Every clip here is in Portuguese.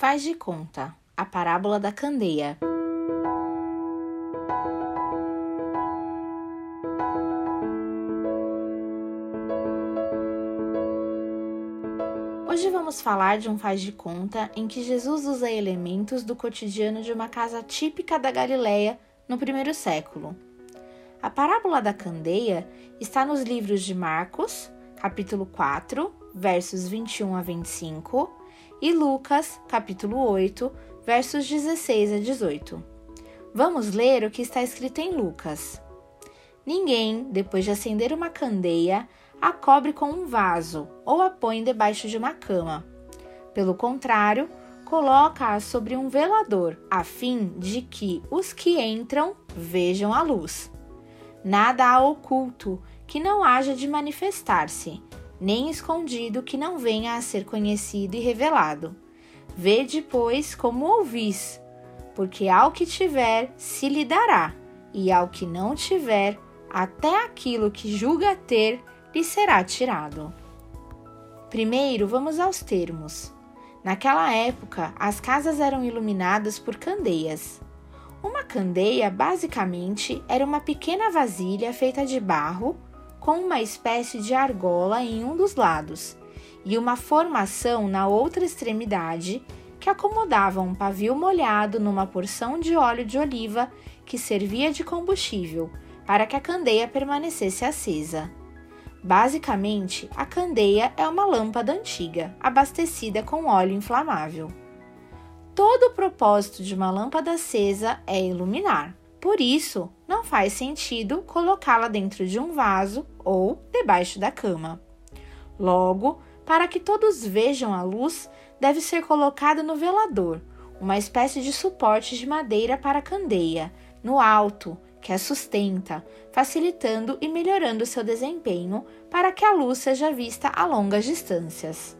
Faz de conta, a parábola da candeia. Hoje vamos falar de um faz de conta em que Jesus usa elementos do cotidiano de uma casa típica da Galileia no primeiro século. A parábola da candeia está nos livros de Marcos, capítulo 4, versos 21 a 25, e Lucas, capítulo 8, versos 16 a 18. Vamos ler o que está escrito em Lucas. Ninguém, depois de acender uma candeia, a cobre com um vaso ou a põe debaixo de uma cama. Pelo contrário, coloca-a sobre um velador, a fim de que os que entram vejam a luz. Nada há oculto que não haja de manifestar-se, nem escondido que não venha a ser conhecido e revelado. Vede, pois, como ouvis, porque ao que tiver se lhe dará, e ao que não tiver, até aquilo que julga ter lhe será tirado. Primeiro, vamos aos termos. Naquela época, as casas eram iluminadas por candeias. Uma candeia, basicamente, era uma pequena vasilha feita de barro com uma espécie de argola em um dos lados e uma formação na outra extremidade que acomodava um pavio molhado numa porção de óleo de oliva que servia de combustível para que a candeia permanecesse acesa. Basicamente, a candeia é uma lâmpada antiga, abastecida com óleo inflamável. Todo o propósito de uma lâmpada acesa é iluminar. Por isso, não faz sentido colocá-la dentro de um vaso ou debaixo da cama. Logo, para que todos vejam a luz, deve ser colocada no velador, uma espécie de suporte de madeira para a candeia, no alto, que a sustenta, facilitando e melhorando seu desempenho para que a luz seja vista a longas distâncias.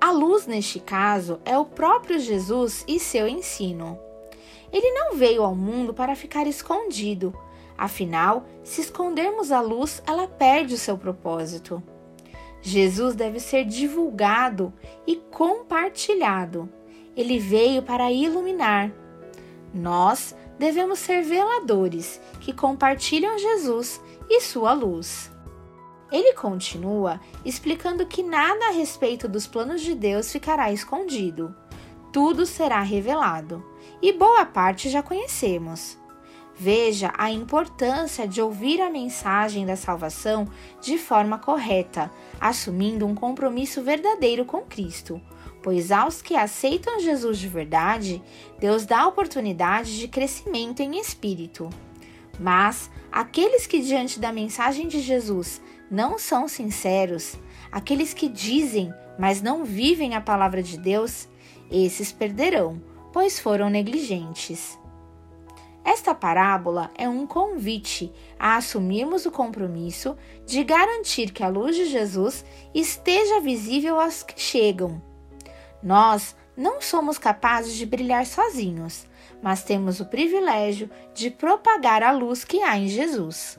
A luz, neste caso, é o próprio Jesus e seu ensino. Ele não veio ao mundo para ficar escondido. Afinal, se escondermos a luz, ela perde o seu propósito. Jesus deve ser divulgado e compartilhado. Ele veio para iluminar. Nós devemos ser veladores que compartilham Jesus e sua luz. Ele continua explicando que nada a respeito dos planos de Deus ficará escondido. Tudo será revelado e boa parte já conhecemos. Veja a importância de ouvir a mensagem da salvação de forma correta, assumindo um compromisso verdadeiro com Cristo, pois aos que aceitam Jesus de verdade, Deus dá oportunidade de crescimento em espírito. Mas aqueles que, diante da mensagem de Jesus, não são sinceros, aqueles que dizem, mas não vivem a palavra de Deus, esses perderão pois foram negligentes. Esta parábola é um convite a assumirmos o compromisso de garantir que a luz de Jesus esteja visível aos que chegam. Nós não somos capazes de brilhar sozinhos, mas temos o privilégio de propagar a luz que há em Jesus.